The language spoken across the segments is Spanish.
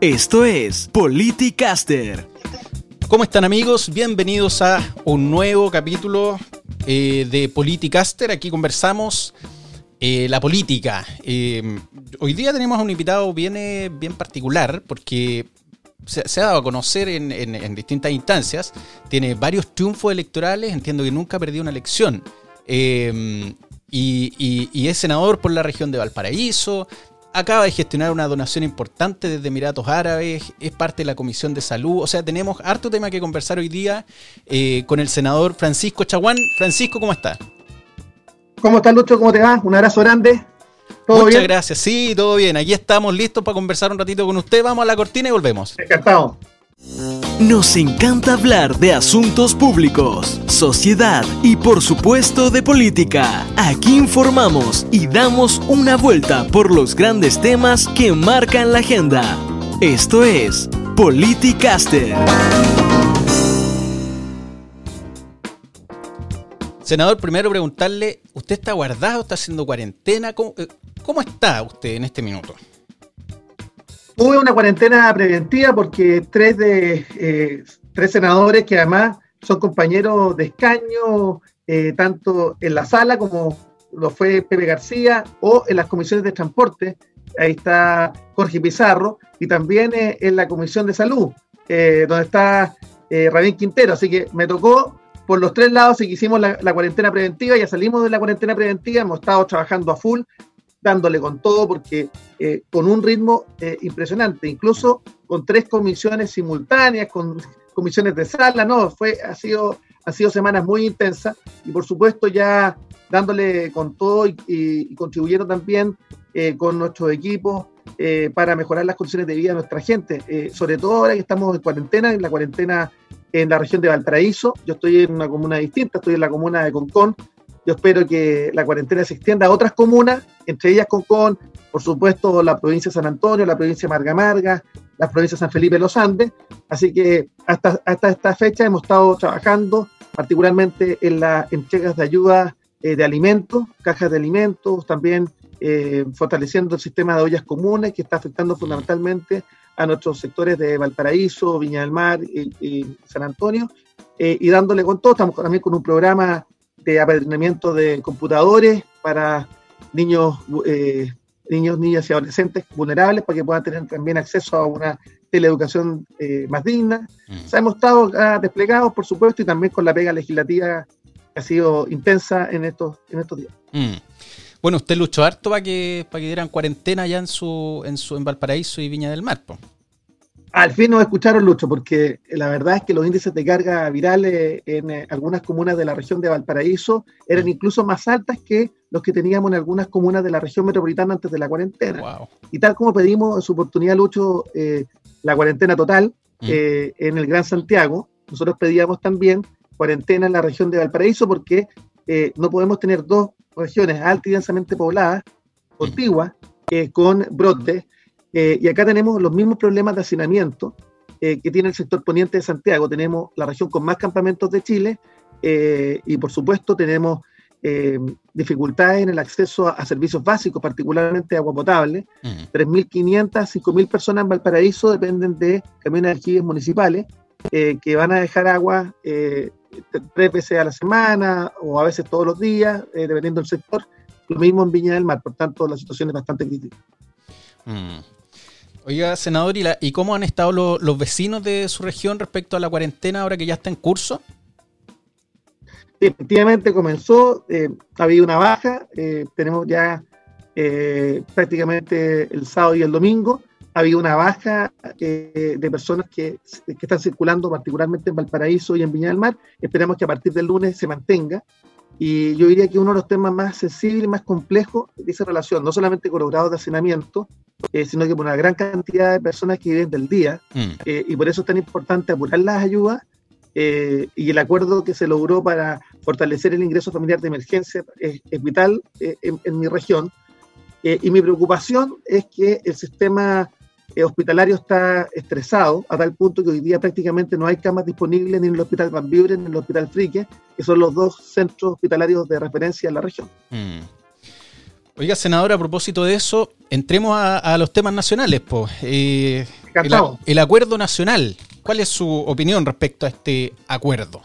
Esto es Politicaster. ¿Cómo están amigos? Bienvenidos a un nuevo capítulo eh, de Politicaster. Aquí conversamos eh, la política. Eh, hoy día tenemos un invitado bien, bien particular porque se, ha dado a conocer en, distintas instancias. Tiene varios triunfos electorales. Entiendo que nunca ha perdido una elección. y, es senador por la región de Valparaíso, acaba de gestionar una donación importante desde Emiratos Árabes, es parte de la Comisión de Salud, o sea, tenemos harto tema que conversar hoy día eh, con el senador Francisco Chaguán. Francisco, ¿cómo está? ¿Cómo estás, Lucho? ¿Cómo te va? Un abrazo grande. ¿Todo Muchas gracias, sí, todo bien. Aquí estamos listos para conversar un ratito con usted. Vamos a la cortina y volvemos. Encantado. Nos encanta hablar de asuntos públicos, sociedad y por supuesto de política. Aquí informamos y damos una vuelta por los grandes temas que marcan la agenda. Esto es Politicaster. Senador, primero preguntarle, ¿usted está guardado? ¿Está haciendo cuarentena? ¿Cómo, eh, cómo está usted en este minuto? Tuve una cuarentena preventiva porque tres de eh, tres senadores que además son compañeros de escaño, eh, tanto en la sala como lo fue Pepe García, o en las comisiones de transporte, ahí está Jorge Pizarro, y también eh, en la comisión de salud, donde está Rabín Quintero. Así que me tocó por los tres lados y que hicimos la, la, cuarentena preventiva, ya salimos de la cuarentena preventiva, hemos estado trabajando a full, dándole con todo, porque eh, con un ritmo eh, impresionante, incluso con tres comisiones simultáneas, con comisiones de sala, no, fue, ha sido, ha sido semanas muy intensas y por supuesto ya dándole con todo y, contribuyendo también eh, con nuestros equipos para mejorar las condiciones de vida de nuestra gente, sobre todo ahora que estamos en cuarentena, en la cuarentena en la región de Valparaíso, yo estoy en una comuna distinta, estoy en la comuna de Concón, yo espero que la cuarentena se extienda a otras comunas, entre ellas Concón, por supuesto la provincia de San Antonio, la provincia de Marga Marga, la provincia de San Felipe de los Andes. Así que hasta, hasta esta fecha hemos estado trabajando particularmente en las entregas de ayuda eh, de alimentos, cajas de alimentos, también eh, fortaleciendo el sistema de ollas comunes que está afectando fundamentalmente a nuestros sectores de Valparaíso, Viña del Mar y, San Antonio, eh, y dándole con todo. Estamos también con un programa apadrinamiento de computadores para niños, eh, niños, niñas y adolescentes vulnerables para que puedan tener también acceso a una teleeducación eh, más digna. Mm. hemos estado desplegados, por supuesto, y también con la pega legislativa que ha sido intensa en estos, en estos días. Mm. Bueno, usted luchó harto para que, para que dieran cuarentena allá en su, en su en Valparaíso y Viña del Mar. Al fin nos escucharon, Lucho, porque la verdad es que los índices de carga virales en eh, algunas comunas de la región de Valparaíso eran mm. incluso más altas que los que teníamos en algunas comunas de la región metropolitana antes de la cuarentena. Y tal como pedimos en su oportunidad, Lucho, eh, la cuarentena total mm. eh, en el Gran Santiago, nosotros pedíamos también cuarentena en la región de Valparaíso porque no podemos tener dos regiones altas y densamente pobladas, mm. contiguas, con brotes eh, y acá tenemos los mismos problemas de hacinamiento eh, que tiene el sector poniente de Santiago. Tenemos la región con más campamentos de Chile eh, y por supuesto tenemos dificultades en el acceso a, servicios básicos, particularmente agua potable. 3.500, 5.000 personas en Valparaíso dependen de camiones de aljibes municipales que van a dejar agua tres veces a la semana o a veces todos los días, dependiendo del sector. Lo mismo en Viña del Mar, por tanto la situación es bastante crítica. Mm. Oiga, senador, ¿y, cómo han estado los vecinos de su región respecto a la cuarentena ahora que ya está en curso? efectivamente comenzó, eh, ha habido una baja, eh, tenemos ya eh, prácticamente el sábado y el domingo, ha habido una baja de personas que, que, están circulando particularmente en Valparaíso y en Viña del Mar, esperamos que a partir del lunes se mantenga, y yo diría que uno de los temas más sensibles y más complejos de esa relación, no solamente con los grados de hacinamiento, eh, sino que por una gran cantidad de personas que viven del día, mm. eh, y por eso es tan importante apurar las ayudas eh, y el acuerdo que se logró para fortalecer el ingreso familiar de emergencia es, vital en, en, mi región. y mi preocupación es que el sistema hospitalario está estresado a tal punto que hoy día prácticamente no hay camas disponibles ni en el Hospital Van ni en el Hospital Frique, que son los dos centros hospitalarios de referencia en la región. Mm. Oiga, senador, a propósito de eso, entremos a, los temas nacionales. Pues. el, acuerdo nacional. ¿Cuál es su opinión respecto a este acuerdo?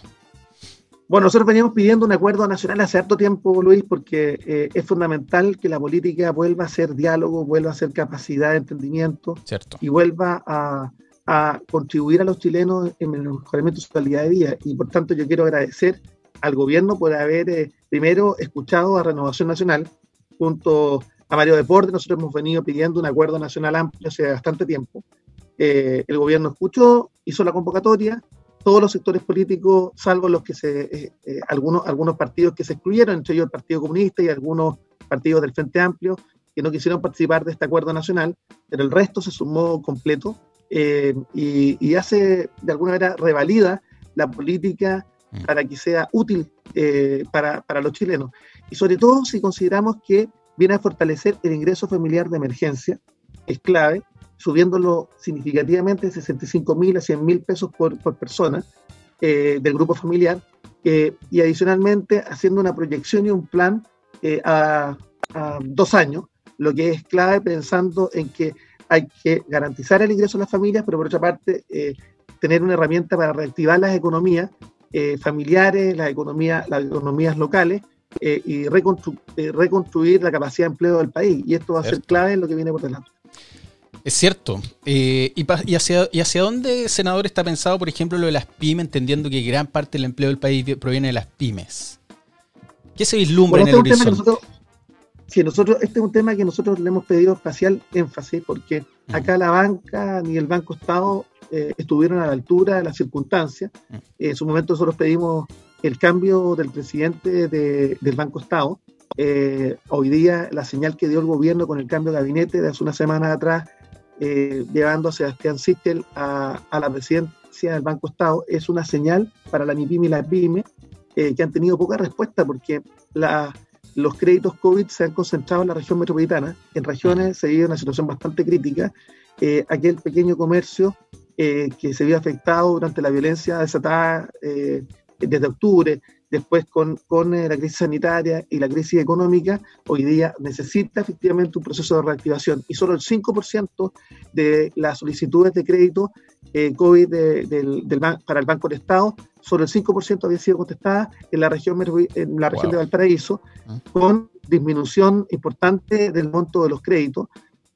Bueno, nosotros veníamos pidiendo un acuerdo nacional hace harto tiempo, Luis, porque eh, es fundamental que la política vuelva a ser diálogo, vuelva a ser capacidad de entendimiento Cierto. y vuelva a, contribuir a los chilenos en el mejoramiento de su calidad de vida. Y por tanto yo quiero agradecer al gobierno por haber eh, primero escuchado a Renovación Nacional junto a Mario Deporte. Nosotros hemos venido pidiendo un acuerdo nacional amplio hace bastante tiempo. Eh, el gobierno escuchó, hizo la convocatoria, todos los sectores políticos, salvo los que se, eh, eh, algunos, algunos partidos que se excluyeron, entre ellos el Partido Comunista y algunos partidos del Frente Amplio, que no quisieron participar de este acuerdo nacional, pero el resto se sumó completo y, hace, de alguna manera, revalida la política mm. para que sea útil para, para los chilenos. Y sobre todo si consideramos que viene a fortalecer el ingreso familiar de emergencia, es clave, subiéndolo significativamente de 65 mil a 100 mil pesos por, persona eh, del grupo familiar, eh, y adicionalmente haciendo una proyección y un plan eh, a, dos años, lo que es clave pensando en que hay que garantizar el ingreso a las familias, pero por otra parte tener una herramienta para reactivar las economías familiares, las economías, las economías locales, y reconstruir la capacidad de empleo del país. Y esto va a ser clave en lo que viene por delante. Es cierto. Eh, y, hacia, ¿Y hacia dónde, senador, está pensado, por ejemplo, lo de las pymes, entendiendo que gran parte del empleo del país proviene de las pymes? ¿Qué se vislumbra en el este horizonte? Nosotros, sí, nosotros, este es un tema que nosotros le hemos pedido especial énfasis, porque acá la banca ni el Banco Estado eh, estuvieron a la altura de las circunstancias. en su momento nosotros pedimos el cambio del presidente del Banco Estado. Eh, hoy día la señal que dio el gobierno con el cambio de gabinete de hace una semana atrás eh, llevando a Sebastián Sichel a, la presidencia del Banco Estado es una señal para la MIPIM y la PYME eh, que han tenido poca respuesta porque los créditos COVID se han concentrado en la región metropolitana. En regiones se vive una situación bastante crítica. Aquel pequeño comercio que se vio afectado durante la violencia desatada desde octubre, después con, con eh, la crisis sanitaria y la crisis económica, hoy día necesita efectivamente un proceso de reactivación y solo el 5% de las solicitudes de crédito eh, COVID del, para el Banco de Estado, solo el 5% había sido contestada en la región, en la región de Valparaíso, ah. con disminución importante del monto de los créditos,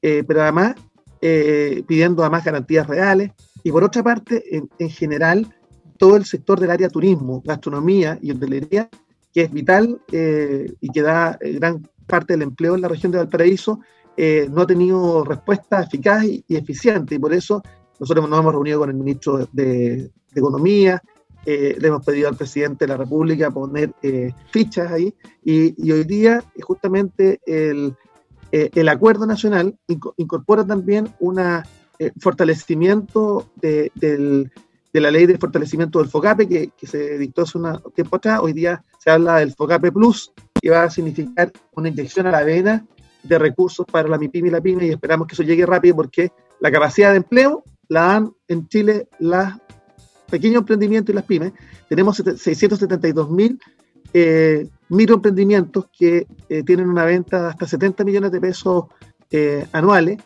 eh, pero además pidiendo además garantías reales. Y por otra parte, en, en general, todo el sector del área turismo, gastronomía y hotelería, que es vital eh, y que da eh, gran parte del empleo en la región de Valparaíso, eh, no ha tenido respuesta eficaz y, eficiente. Y por eso nosotros nos hemos reunido con el ministro de, Economía, le hemos pedido al presidente de la República poner fichas ahí. Y, hoy día, justamente, el, el acuerdo nacional incorpora también un fortalecimiento del de la ley de fortalecimiento del FOCAPE que, se dictó hace un tiempo atrás. Hoy día se habla del FOCAPE Plus, que va a significar una inyección a la vena de recursos para la MIPIM y la PYME y esperamos que eso llegue rápido porque la capacidad de empleo la dan en Chile los pequeños emprendimientos y las pymes. Tenemos 672 mil eh, microemprendimientos que eh, tienen una venta de hasta 70 millones de pesos eh, anuales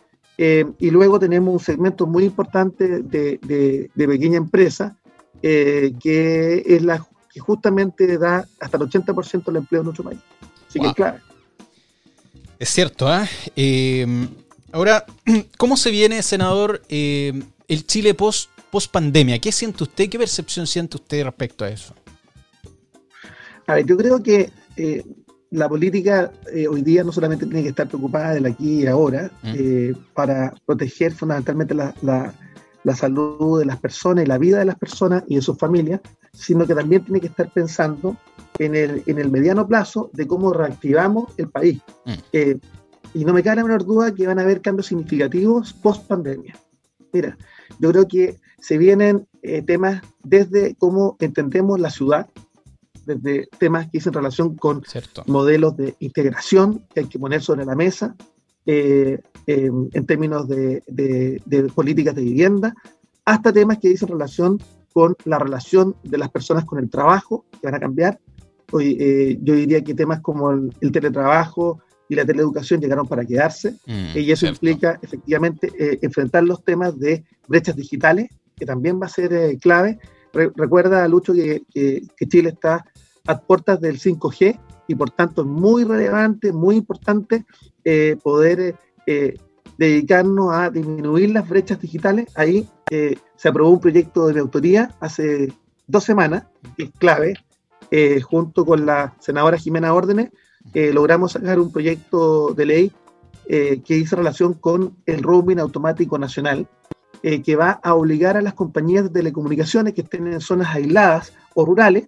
eh, y luego tenemos un segmento muy importante de, de, pequeña empresa, eh, que es la que justamente da hasta el 80% del empleo en nuestro país. Así que es clave. Es cierto, ¿ah? ¿eh? ahora, ¿cómo se viene, senador, el Chile post, post pandemia? ¿Qué siente usted? ¿Qué percepción siente usted respecto a eso? A ver, yo creo que la política eh, hoy día no solamente tiene que estar preocupada del aquí y ahora mm. eh, para proteger fundamentalmente la, la, salud de las personas y la vida de las personas y de sus familias, sino que también tiene que estar pensando en el, en el mediano plazo de cómo reactivamos el país. Mm. Eh, y no me cabe la menor duda que van a haber cambios significativos post pandemia. Mira, yo creo que se vienen temas desde cómo entendemos la ciudad, desde temas que dicen relación con modelos de integración que hay que poner sobre la mesa eh, en términos de, políticas de vivienda, hasta temas que dicen relación con la relación de las personas con el trabajo, que van a cambiar. Hoy, eh, yo diría que temas como el, teletrabajo y la teleeducación llegaron para quedarse, mm, y eso implica efectivamente enfrentar los temas de brechas digitales, que también va a ser clave. Recuerda, Lucho, que, que, Chile está a puertas del 5G y por tanto es muy relevante, muy importante poder dedicarnos a disminuir las brechas digitales. Ahí eh, se aprobó un proyecto de autoría hace dos semanas, es clave, eh, junto con la senadora Jimena Órdenes, eh, logramos sacar un proyecto de ley que hizo relación con el roaming automático nacional, que va a obligar a las compañías de telecomunicaciones que estén en zonas aisladas o rurales,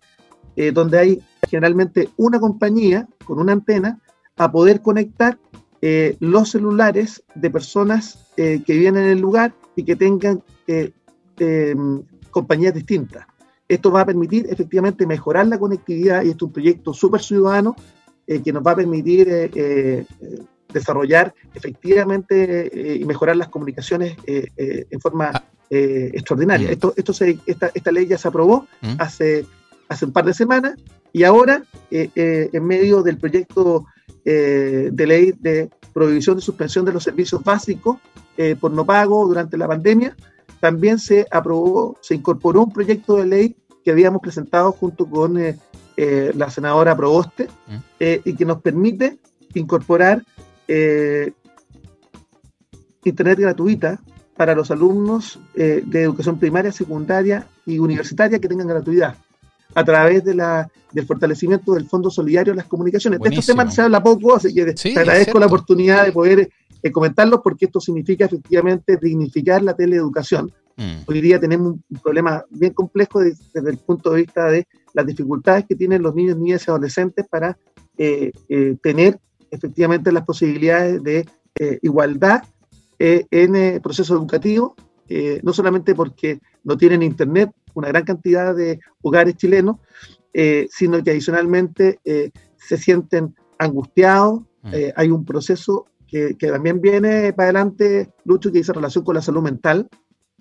donde hay generalmente una compañía con una antena, a poder conectar eh, los celulares de personas eh, que vienen en el lugar y que tengan eh, em, compañías distintas. Esto va a permitir efectivamente mejorar la conectividad y esto es un proyecto súper ciudadano que nos va a permitir desarrollar efectivamente y mejorar las comunicaciones en forma ah. extraordinaria. Mm. Esto, esto esta, esta, ley ya se aprobó mm. hace, hace un par de semanas y ahora, en medio del proyecto eh, de ley de prohibición de suspensión de los servicios básicos eh, por no pago durante la pandemia, también se aprobó, se incorporó un proyecto de ley que habíamos presentado junto con eh, la senadora Proboste mm. y que nos permite incorporar Internet gratuita para los alumnos de educación primaria, secundaria y universitaria que tengan gratuidad a través de la, del fortalecimiento del Fondo Solidario de las Comunicaciones. De estos temas se habla poco, así que te agradezco la oportunidad de poder eh, comentarlos porque esto significa efectivamente dignificar la teleeducación. Mm. Hoy día tenemos un problema bien complejo desde, el punto de vista de las dificultades que tienen los niños, niñas y adolescentes para eh, eh, tener efectivamente las posibilidades de igualdad en el proceso educativo, no solamente porque no tienen internet, una gran cantidad de hogares chilenos, eh, sino que adicionalmente eh, se sienten angustiados. Mm. Eh, hay un proceso que, que, también viene para adelante, Lucho, que dice relación con la salud mental,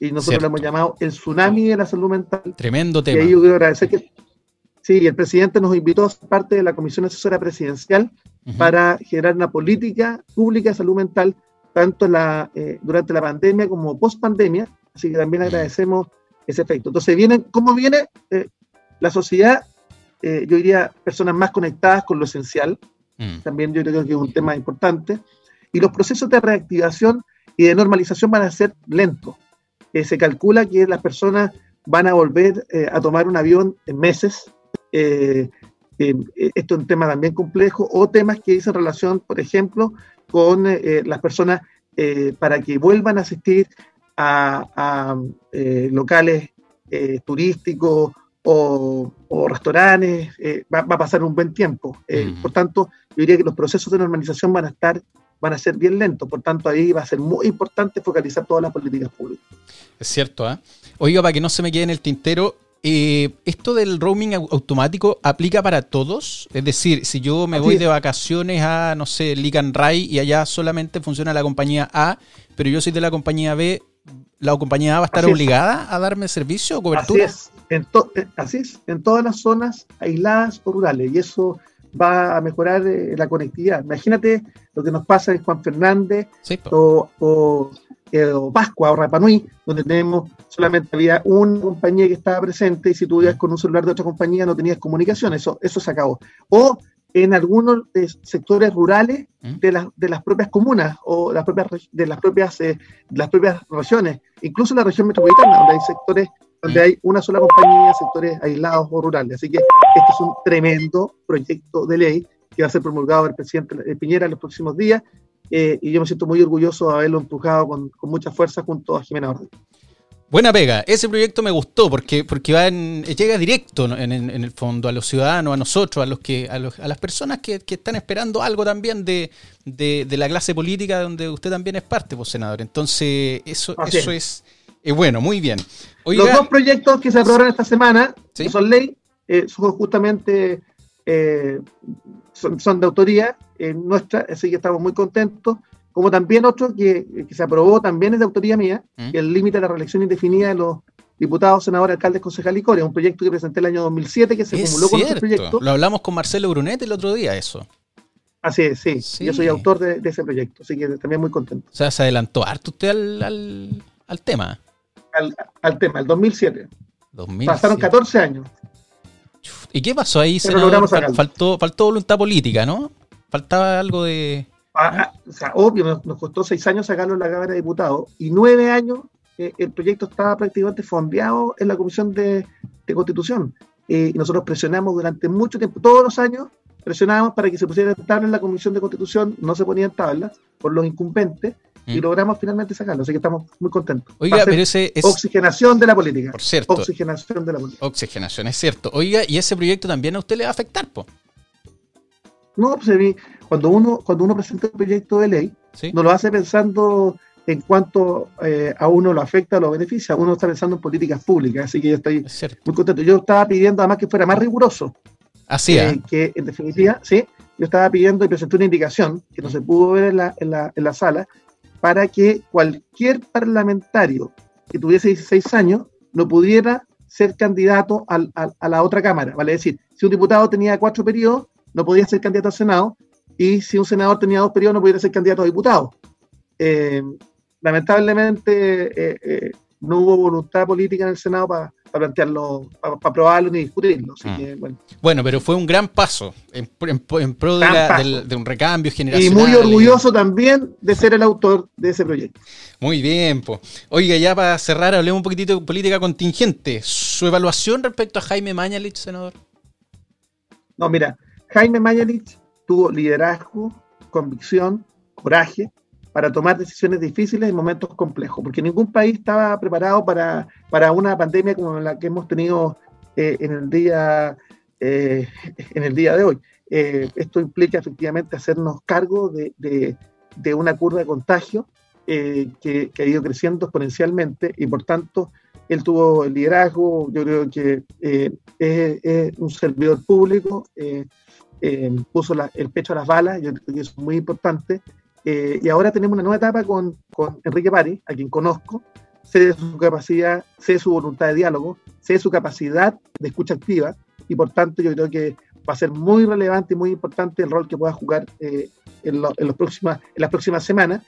y nosotros lo hemos llamado el tsunami de la salud mental. Tremendo tema. Y yo quiero agradecer que sí, el presidente nos invitó a ser parte de la Comisión Asesora Presidencial para generar una política pública de salud mental, tanto la, durante la pandemia como post pandemia. Así que también agradecemos ese efecto. Entonces, vienen, ¿cómo viene eh, la sociedad? Eh, yo diría personas más conectadas con lo esencial. Mm. También yo creo que es un tema importante. Y los procesos de reactivación y de normalización van a ser lentos. Eh, se calcula que las personas van a volver a tomar un avión en meses. Esto es un tema también complejo. O temas que dicen relación, por ejemplo, con las personas para que vuelvan a asistir a, eh, locales eh, turísticos o, restaurantes, eh, va, a pasar un buen tiempo. Por tanto, yo diría que los procesos de normalización van a estar van a ser bien lentos, por tanto ahí va a ser muy importante focalizar todas las políticas públicas. Es cierto, ¿eh? Oiga, para que no se me quede en el tintero, ¿esto del roaming automático aplica para todos? Es decir, si yo me voy de vacaciones a, no sé, Lican Ray y allá solamente funciona la compañía A, pero yo soy de la compañía B, ¿la compañía va a estar obligada a darme servicio o cobertura? Así es. En eh, así es, en todas las zonas aisladas o rurales, y eso va a mejorar eh, la conectividad. Imagínate lo que nos pasa en Juan Fernández o, o, eh, o, Pascua o Rapanui, donde tenemos solamente había una compañía que estaba presente y si tú ibas con un celular de otra compañía no tenías comunicación, eso, eso se acabó. O en algunos sectores rurales ¿Mm? de, las, de las propias comunas o las propias, de las propias, eh, las propias regiones, incluso en la región metropolitana, donde hay sectores donde ¿Mm? hay una sola compañía, sectores aislados o rurales. Así que este es un tremendo proyecto de ley que va a ser promulgado por el presidente Piñera en los próximos días eh, y yo me siento muy orgulloso de haberlo empujado con, con mucha fuerza junto a Jimena Orden. Buena pega. Ese proyecto me gustó porque, porque va llega directo en, el fondo a los ciudadanos, a nosotros, a los que, a, las personas que, están esperando algo también de, la clase política donde usted también es parte, pues, senador. Entonces, eso, eso es, bueno, muy bien. los dos proyectos que se aprobaron esta semana son ley, eh, son justamente eh, son, de autoría eh, nuestra, así que estamos muy contentos como también otro que, se aprobó también es de autoría mía, ¿Mm? el límite de la reelección indefinida de los diputados, senadores, alcaldes, concejales y un proyecto que presenté el año 2007 que se acumuló con otro proyecto. Lo hablamos con Marcelo Brunet el otro día, eso. Así es, sí. Yo soy autor de, ese proyecto, así que también muy contento. O sea, se adelantó harto usted al, al, tema. Al, tema, el 2007. Pasaron 14 años. ¿Y qué pasó ahí, faltó, faltó voluntad política, ¿no? Faltaba algo de... Ah, ah, o sea, obvio, nos, costó seis años sacarlo en la Cámara de Diputados y nueve años eh, el proyecto estaba prácticamente fondeado en la Comisión de, Constitución. Eh, y nosotros presionamos durante mucho tiempo, todos los años, presionábamos para que se pusiera tabla en la Comisión de Constitución, no se ponían tablas por los incumbentes, y mm. logramos finalmente sacarlo, así que estamos muy contentos. Oiga, pero ese es... Oxigenación de la política. Por cierto. Oxigenación de la política. Oxigenación, es cierto. Oiga, ¿y ese proyecto también a usted le va a afectar, po? No, pues cuando uno, cuando uno presenta un proyecto de ley, no lo hace pensando en cuanto eh, a uno lo afecta o lo beneficia, uno está pensando en políticas públicas, así que yo estoy muy contento. Yo estaba pidiendo además que fuera más riguroso. Así es. que en definitiva, sí, yo estaba pidiendo y presenté una indicación que no se pudo ver en la, en la, en la sala para que cualquier parlamentario que tuviese 16 años no pudiera ser candidato a la otra Cámara. Vale es decir, si un diputado tenía cuatro periodos, no podía ser candidato al Senado, y si un senador tenía dos periodos, no podía ser candidato a diputado. Eh, lamentablemente, eh, eh, no hubo voluntad política en el Senado para plantearlo, para aprobarlo ni discutirlo. Mm. bueno. pero fue un gran paso en, pro de, un recambio generacional. Y muy orgulloso también de ser el autor de ese proyecto. Muy bien, pues. Oiga, ya para cerrar, hablemos un poquitito de política contingente. ¿Su evaluación respecto a Jaime Mañalich, senador? No, mira, Jaime Mañalich tuvo liderazgo, convicción, coraje para tomar decisiones difíciles en momentos complejos, porque ningún país estaba preparado para, para una pandemia como la que hemos tenido eh, en, el día, eh, en el día de hoy. Eh, esto implica efectivamente hacernos cargo de, de, una curva de contagio que, que, ha ido creciendo exponencialmente y por tanto él tuvo el liderazgo, yo creo que es, es, un servidor público, eh, puso el pecho a las balas, yo creo que es muy importante. Eh, y ahora tenemos una nueva etapa con, con, Enrique Pari, a quien conozco, sé de su capacidad, sé de su voluntad de diálogo, sé de su capacidad de escucha activa, y por tanto yo creo que va a ser muy relevante y muy importante el rol que pueda jugar eh, en, los en las próximas semanas.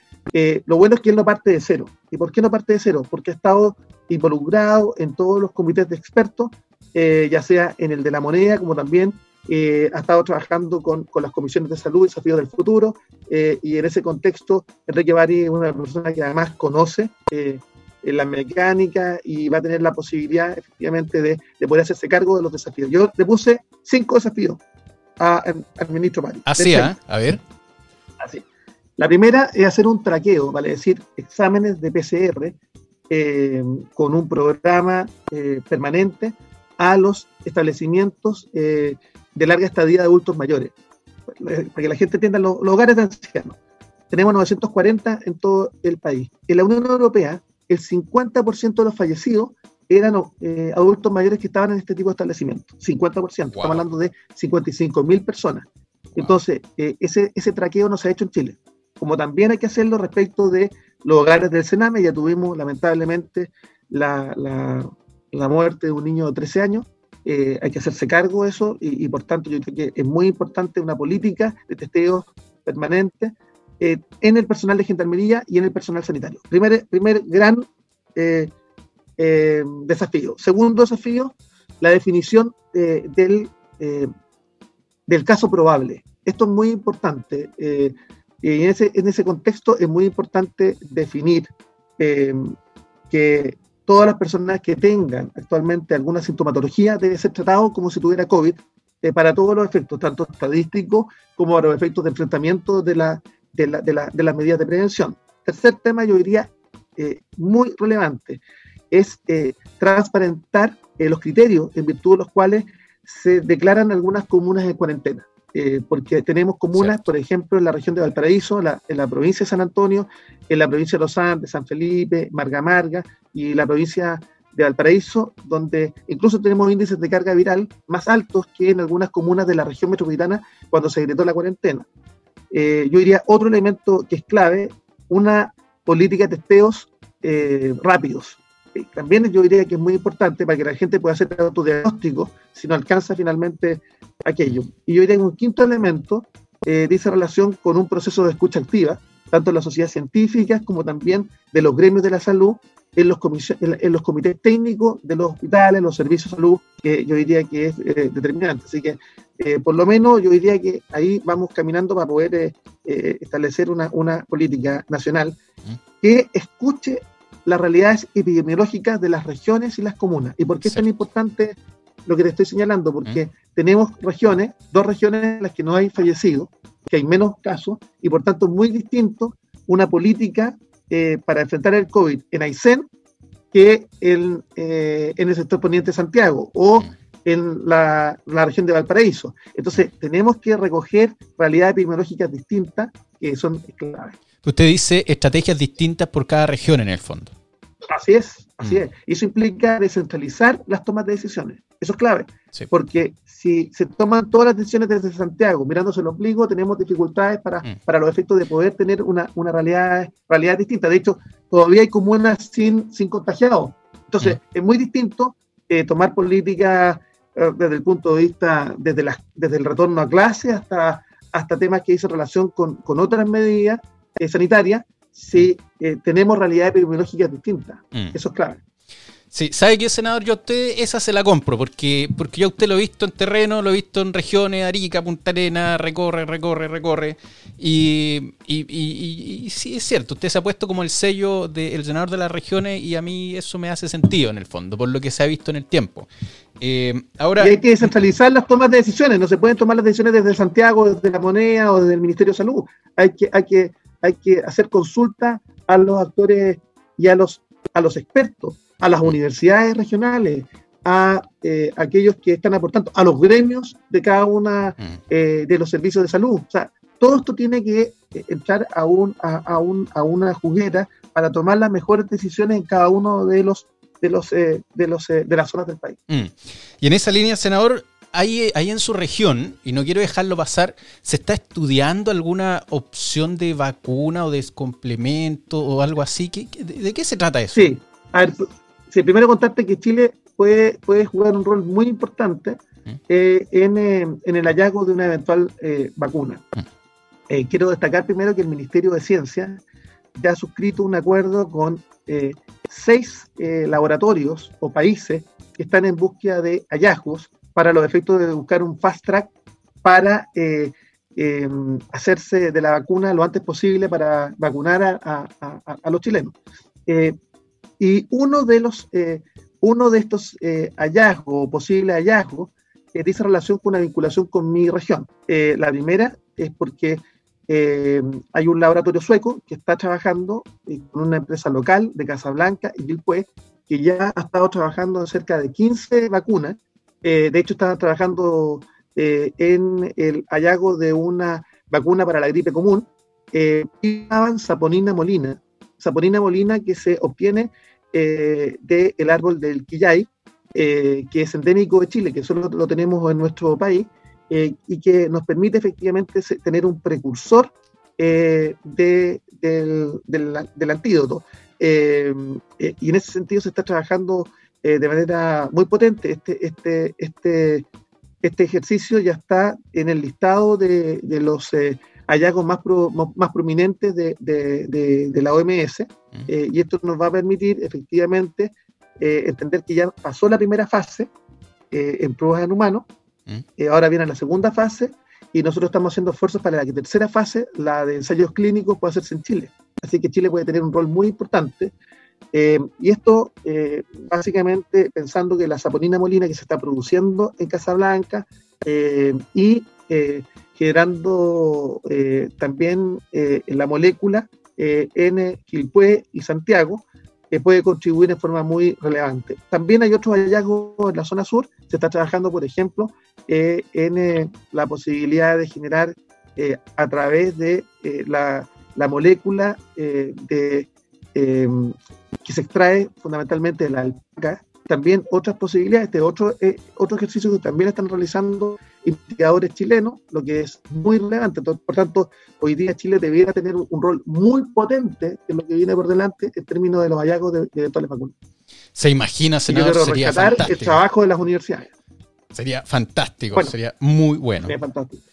lo bueno es que él no parte de cero. ¿Y por qué no parte de cero? Porque ha estado involucrado en todos los comités de expertos, ya sea en el de la moneda como también eh, ha estado trabajando con, con, las comisiones de salud y desafíos del futuro, eh, y en ese contexto Enrique Bari es una persona que además conoce eh, la mecánica y va a tener la posibilidad efectivamente de, de, poder hacerse cargo de los desafíos. Yo le puse cinco desafíos al ministro Bari. Así, ¿ah? a ver. Así. La primera es hacer un traqueo, vale decir, exámenes de PCR con un programa permanente a los establecimientos de larga estadía de adultos mayores, para que la gente entienda los, hogares de ancianos. Tenemos 940 en todo el país. En la Unión Europea, el 50% de los fallecidos eran eh, adultos mayores que estaban en este tipo de establecimientos. 50%. Estamos hablando de 55 mil personas. Entonces, eh, ese, ese traqueo no se ha hecho en Chile. Como también hay que hacerlo respecto de los hogares del Sename. Ya tuvimos, lamentablemente, la, la, la muerte de un niño de 13 años eh, hay que hacerse cargo de eso y, por tanto yo creo que es muy importante una política de testeo permanente eh, en el personal de gendarmería y en el personal sanitario. Primer, primer gran eh, desafío. Segundo desafío, la definición del, del caso probable. Esto es muy importante. y en ese, en ese contexto es muy importante definir que todas las personas que tengan actualmente alguna sintomatología debe ser tratado como si tuviera COVID eh, para todos los efectos, tanto estadísticos como para los efectos de enfrentamiento de, la, de, la, de, la, de las medidas de prevención. Tercer tema, yo diría, eh, muy relevante, es eh, transparentar los criterios en virtud de los cuales se declaran algunas comunas en cuarentena. Porque tenemos comunas, por ejemplo, en la región de Valparaíso, en la provincia de San Antonio, en la provincia de Los Andes, San Felipe, Marga Marga, y la provincia de Valparaíso, donde incluso tenemos índices de carga viral más altos que en algunas comunas de la región metropolitana cuando se decretó la cuarentena. Eh, yo diría otro elemento que es clave, una política de testeos eh, rápidos. Eh, también yo diría que es muy importante para que la gente pueda hacer autodiagnóstico si no alcanza finalmente aquello. Y yo diría que un quinto elemento dice relación con un proceso de escucha activa, tanto en la sociedad científica como también de los gremios de la salud, en los, en los comités técnicos de los hospitales, los servicios de salud, que yo diría que es determinante. Así que, por lo menos, yo diría que ahí vamos caminando para poder establecer una, una política nacional que escuche las realidades epidemiológicas de las regiones y las comunas. ¿Y por qué es tan importante lo que te estoy señalando? Porque tenemos regiones, dos regiones en las que no hay fallecidos, que hay menos casos, y por tanto muy distinto una política eh, para enfrentar el COVID en Aysén que en, eh, en el sector poniente de Santiago o en la, la, región de Valparaíso. Entonces, tenemos que recoger realidades epidemiológicas distintas que son claves. Usted dice estrategias distintas por cada región en el fondo. Así es, así mm. es. Y eso implica descentralizar las tomas de decisiones. Eso es clave. Porque si se toman todas las decisiones desde Santiago, mirándose el ombligo, tenemos dificultades para, mm. para los efectos de poder tener una, una realidad, realidad distinta. De hecho, todavía hay comunas sin, sin contagiados. Entonces, mm. es muy distinto eh, tomar políticas eh, desde el punto de vista, desde, la, desde el retorno a clase hasta, hasta temas que dicen relación con, con otras medidas eh, sanitarias si eh, tenemos realidades epidemiológicas distintas. Mm. Eso es clave. Sí, ¿sabe qué, senador? Yo a usted esa se la compro, porque, porque yo usted lo he visto en terreno, lo he visto en regiones, Arica, Punta Arena, recorre, recorre, recorre. Y, y, sí, es cierto, usted se ha puesto como el sello del senador de las regiones y a mí eso me hace sentido en el fondo, por lo que se ha visto en el tiempo. Eh, ahora, y hay que descentralizar las tomas de decisiones, no se pueden tomar las decisiones desde Santiago, desde la moneda o desde el Ministerio de Salud. Hay que, hay que hay que hacer consulta a los actores y a los, a los expertos, a las universidades regionales, a eh, aquellos que están aportando, a los gremios de cada una mm. eh, de los servicios de salud. O sea, todo esto tiene que eh, entrar a, un, a, un, a una juguera para tomar las mejores decisiones en cada uno de los de los de los de las zonas del país. Mm. Y en esa línea, senador, ahí, en su región, y no quiero dejarlo pasar, ¿se está estudiando alguna opción de vacuna o de complemento o algo así? de, qué se trata eso? Sí, a ver, primero contarte que Chile puede, puede jugar un rol muy importante ¿Mm? eh, eh, en, el hallazgo de una eventual eh, vacuna. ¿Mm? quiero destacar primero que el Ministerio de Ciencia ya ha suscrito un acuerdo con seis laboratorios o países que están en búsqueda de hallazgos para los efectos de buscar un fast track para em, hacerse de la vacuna lo antes posible para vacunar a, los chilenos. Eh, y uno de, los, eh, uno de estos hallazgos, posibles hallazgos, dice relación con una vinculación con mi región. la primera es porque hay un laboratorio sueco que está trabajando con una empresa local de Casablanca y Vilpue, que ya ha estado trabajando en cerca de 15 vacunas eh, de hecho, estaban trabajando eh, en el hallazgo de una vacuna para la gripe común. Eh, saponina molina. Saponina molina que se obtiene eh, del árbol del quillay, que es endémico de Chile, que solo lo tenemos en nuestro país, y que nos permite efectivamente tener un precursor de, del, del, antídoto. y en ese sentido se está trabajando eh, de manera muy potente. Este, este, este, este ejercicio ya está en el listado de, de los eh, hallazgos más, más prominentes de, de, la OMS eh, y esto nos va a permitir efectivamente entender que ya pasó la primera fase en pruebas en humanos, ahora viene la segunda fase y nosotros estamos haciendo esfuerzos para la tercera fase, la de ensayos clínicos, pueda hacerse en Chile. Así que Chile puede tener un rol muy importante eh, y esto, eh, básicamente, pensando que la saponina molina que se está produciendo en Casablanca eh, y generando también la molécula en Quilpué y Santiago, puede contribuir en forma muy relevante. También hay otros hallazgos en la zona sur. Se está trabajando, por ejemplo, en la posibilidad de generar a través de la, la, molécula de que se extrae fundamentalmente de la alpaca. También otras posibilidades, este otro, eh, otro ejercicio que también están realizando investigadores chilenos, lo que es muy relevante. por tanto, hoy día Chile debiera tener un rol muy potente en lo que viene por delante en términos de los hallazgos de, de eventuales vacunas. Se imagina, senador, sería fantástico. el trabajo de las universidades. Sería fantástico, sería muy bueno. Sería fantástico.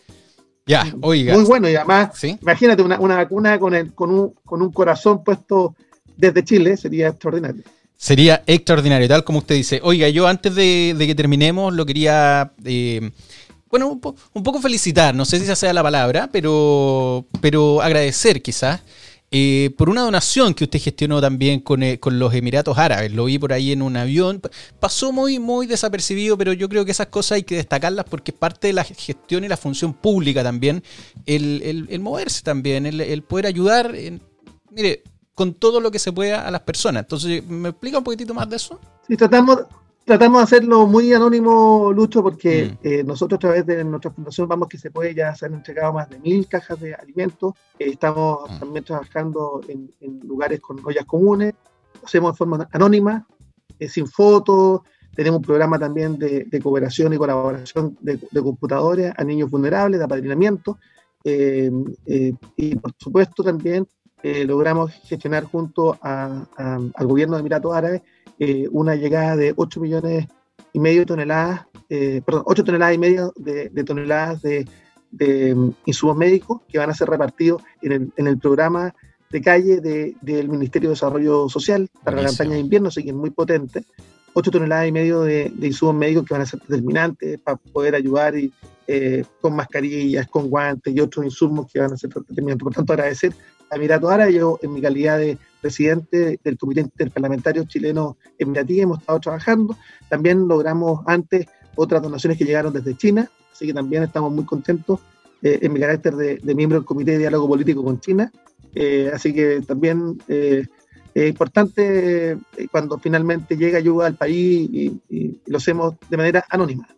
Ya, oiga. Muy bueno y además, imagínate una, vacuna con, el, con, un, con un corazón puesto desde Chile, sería extraordinario. Sería extraordinario, tal como usted dice. Oiga, yo antes de, que terminemos lo quería, eh, bueno, un, poco felicitar, no sé si esa sea la palabra, pero, pero agradecer quizás. Eh, por una donación que usted gestionó también con, eh, con, los Emiratos Árabes. Lo vi por ahí en un avión. Pasó muy, muy desapercibido, pero yo creo que esas cosas hay que destacarlas porque es parte de la gestión y la función pública también. El, el, moverse también, el, el poder ayudar. En, mire, con todo lo que se pueda a las personas. Entonces, ¿me explica un poquitito más de eso? Sí, tratamos, tratamos de hacerlo muy anónimo, Lucho, porque mm. eh, nosotros a través de nuestra fundación vamos que se puede ya se han entregado más de mil cajas de alimentos. Eh, estamos mm. también trabajando en, lugares con ollas comunes. hacemos de forma anónima, eh, sin fotos. Tenemos un programa también de, cooperación y colaboración de, de, computadores a niños vulnerables, de apadrinamiento. y por supuesto también eh, logramos gestionar junto al gobierno de Emiratos Árabes eh, una llegada de 8 millones y medio de toneladas, eh, perdón, 8 toneladas y medio de, toneladas de, mm, insumos médicos que van a ser repartidos en el, programa de calle del Ministerio de Desarrollo Social para la campaña de invierno, así que es muy potente. 8 toneladas y medio de, insumos médicos que van a ser determinantes para poder ayudar y, con mascarillas, con guantes y otros insumos que van a ser determinantes. Por tanto, agradecer Emirato Árabe. Yo, en mi calidad de presidente del Comité Interparlamentario Chileno Emiratí, hemos estado trabajando. También logramos antes otras donaciones que llegaron desde China, así que también estamos muy contentos eh, en mi carácter de, miembro del Comité de Diálogo Político con China. Eh, así que también eh, es importante cuando finalmente llega ayuda al país y, lo hacemos de manera anónima.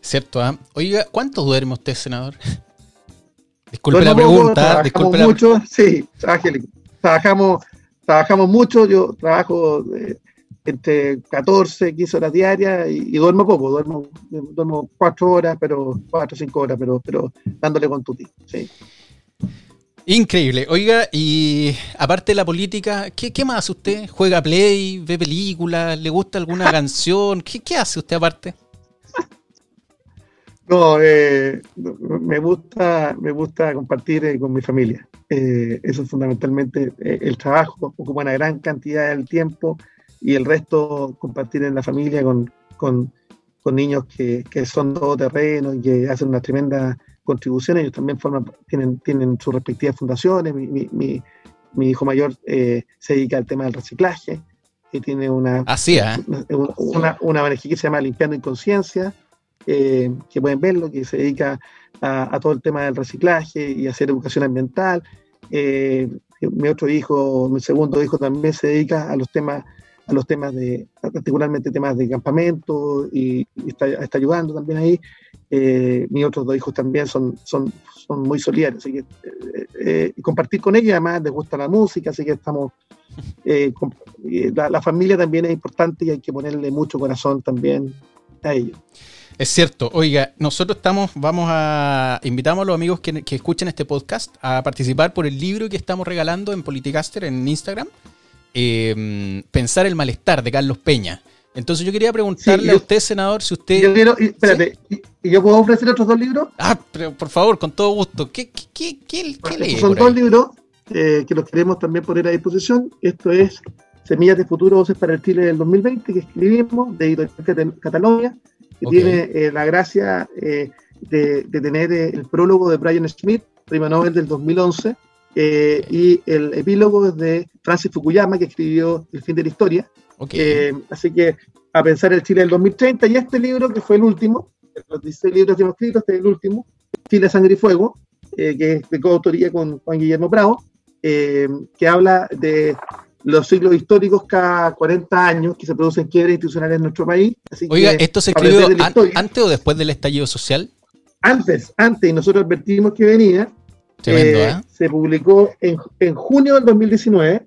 Cierto, ¿ah? Oiga, ¿cuánto duerme usted, senador? Disculpe la pregunta. Disculpe mucho, sí, trabajamos, trabajamos mucho. Yo trabajo eh, entre 14, 15 horas diarias y, duermo poco. Duermo, duermo 4 horas, pero 4 o 5 horas, pero, pero dándole con tuti. Sí. Increíble. Oiga, y aparte de la política, ¿qué, ¿qué, más hace usted? ¿Juega play? ¿Ve películas? ¿Le gusta alguna canción? ¿Qué, ¿Qué hace usted aparte? No, eh, me gusta, me gusta compartir eh, con mi familia. Eh, eso es fundamentalmente el trabajo, ocupa una gran cantidad del tiempo y el resto compartir en la familia con, con, niños que, que, son terreno y que hacen una tremenda contribución. Ellos también forman, tienen, tienen sus respectivas fundaciones. Mi, mi, mi, hijo mayor se dedica al tema del reciclaje y tiene una, Así, una, una, que se llama Limpiando Inconsciencia eh, que pueden verlo, que se dedica a, todo el tema del reciclaje y hacer educación ambiental. Eh, mi otro hijo, mi segundo hijo también se dedica a los temas, a los temas de, particularmente temas de campamento y, está, ayudando también ahí. Eh, mis otros dos hijos también son, son, son muy solidarios, así que compartir con ellos, además les gusta la música, así que estamos, la, la familia también es importante y hay que ponerle mucho corazón también a ellos. Es cierto. Oiga, nosotros estamos, vamos a, invitamos a los amigos que, escuchen este podcast a participar por el libro que estamos regalando en Politicaster en Instagram, em, Pensar el malestar de Carlos Peña. Entonces yo quería preguntarle a usted, senador, si usted... Yo quiero, espérate, ¿y, yo puedo ofrecer otros dos libros? Ah, pero por favor, con todo gusto. ¿Qué, qué, qué, qué Son dos libros eh, que los queremos también poner a disposición. Esto es Semillas de Futuro, Voces para el Chile del 2020, que escribimos de Editorial Cataluña que tiene eh, la gracia eh, de, tener eh, el prólogo de Brian Schmidt, premio Nobel del 2011, y el epílogo es de Francis Fukuyama, que escribió El fin de la historia. así que a pensar el Chile del 2030, y este libro, que fue el último, los 16 libros que hemos escrito, este es el último, Chile, Sangre y Fuego, que es de coautoría con Juan Guillermo Bravo, que habla de los ciclos históricos cada 40 años que se producen quiebres institucionales en nuestro país. Oiga, ¿esto se escribió antes o después del estallido social? Antes, antes, y nosotros advertimos que venía. Eh, ¿eh? Se publicó en, en, junio del 2019.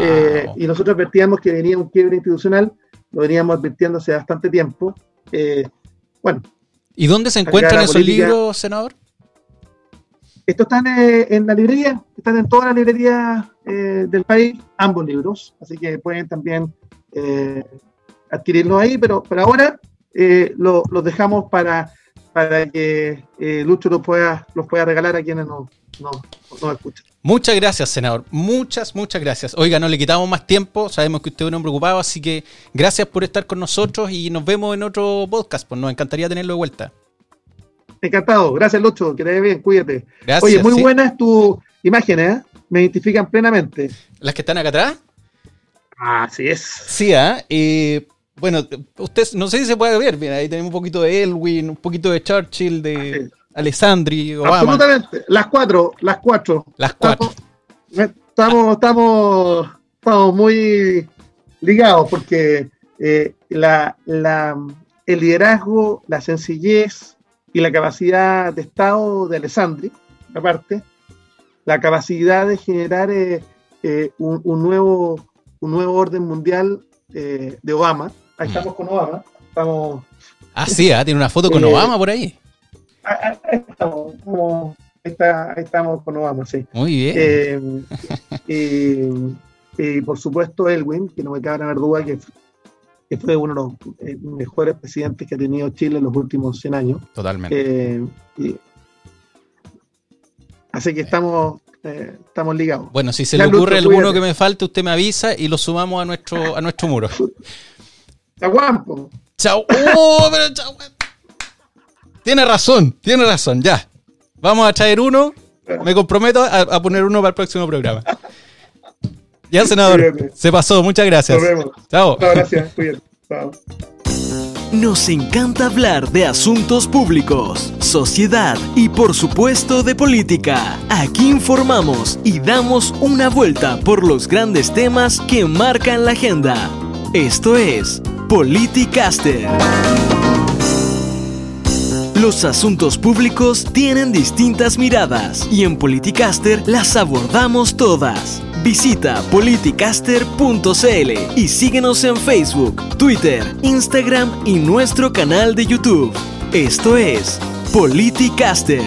Eh, y nosotros advertíamos que venía un quiebre institucional, lo veníamos advirtiendo hace bastante tiempo. bueno. ¿Y dónde se encuentran esos libros, senador? Estos están eh, en la librería, están en todas las librerías eh, del país, ambos libros, así que pueden también eh, adquirirlos ahí, pero, pero ahora los dejamos para, para que Lucho los pueda, los pueda regalar a quienes nos no, no escuchan. Muchas gracias, senador. Muchas, muchas gracias. Oiga, no le quitamos más tiempo. Sabemos que usted es un hombre ocupado, así que gracias por estar con nosotros y nos vemos en otro podcast. Pues nos encantaría tenerlo de vuelta. Encantado. Gracias, Lucho. Que te vaya bien. Cuídate. Gracias, Oye, muy buenas tus imágenes, ¿eh? Me identifican plenamente. ¿Las que están acá atrás? Así es. Sí, ¿ah? ¿eh? bueno, usted, no sé si se puede ver. Mira, ahí tenemos un poquito de Elwin, un poquito de Churchill, de... Alessandri, Obama. Absolutamente, las cuatro, las cuatro. Las cuatro. Estamos, estamos, estamos, muy ligados porque eh, la, el liderazgo, la sencillez y la capacidad de Estado de Alessandri, aparte, la capacidad de generar eh, eh, un, nuevo, un nuevo orden mundial de Obama. Ahí mm. estamos con Obama. Estamos, ah, sí, ¿ah? tiene una foto con Obama por ahí. Ahí estamos, ahí, estamos con Obama, sí. Muy bien. Eh, y, por supuesto Elwin, que no me cabe la duda que, que fue uno de los eh, mejores presidentes que ha tenido Chile en los últimos 100 años. Totalmente. Eh, así que estamos, estamos ligados. Bueno, si se le ocurre alguno que me falte, usted me avisa y lo sumamos a nuestro, a nuestro muro. Chau, Chao. Oh, pero chao. Tiene razón, tiene razón, ya. Vamos a traer uno. Me comprometo a, poner uno para el próximo programa. Ya, senador. Se pasó, muchas gracias. Nos vemos. Chao. gracias, Chao. Nos encanta hablar de asuntos públicos, sociedad y por supuesto de política. Aquí informamos y damos una vuelta por los grandes temas que marcan la agenda. Esto es Politicaster. Los asuntos públicos tienen distintas miradas y en Politicaster las abordamos todas. Visita politicaster.cl y síguenos en Facebook, Twitter, Instagram y nuestro canal de YouTube. Esto es Politicaster.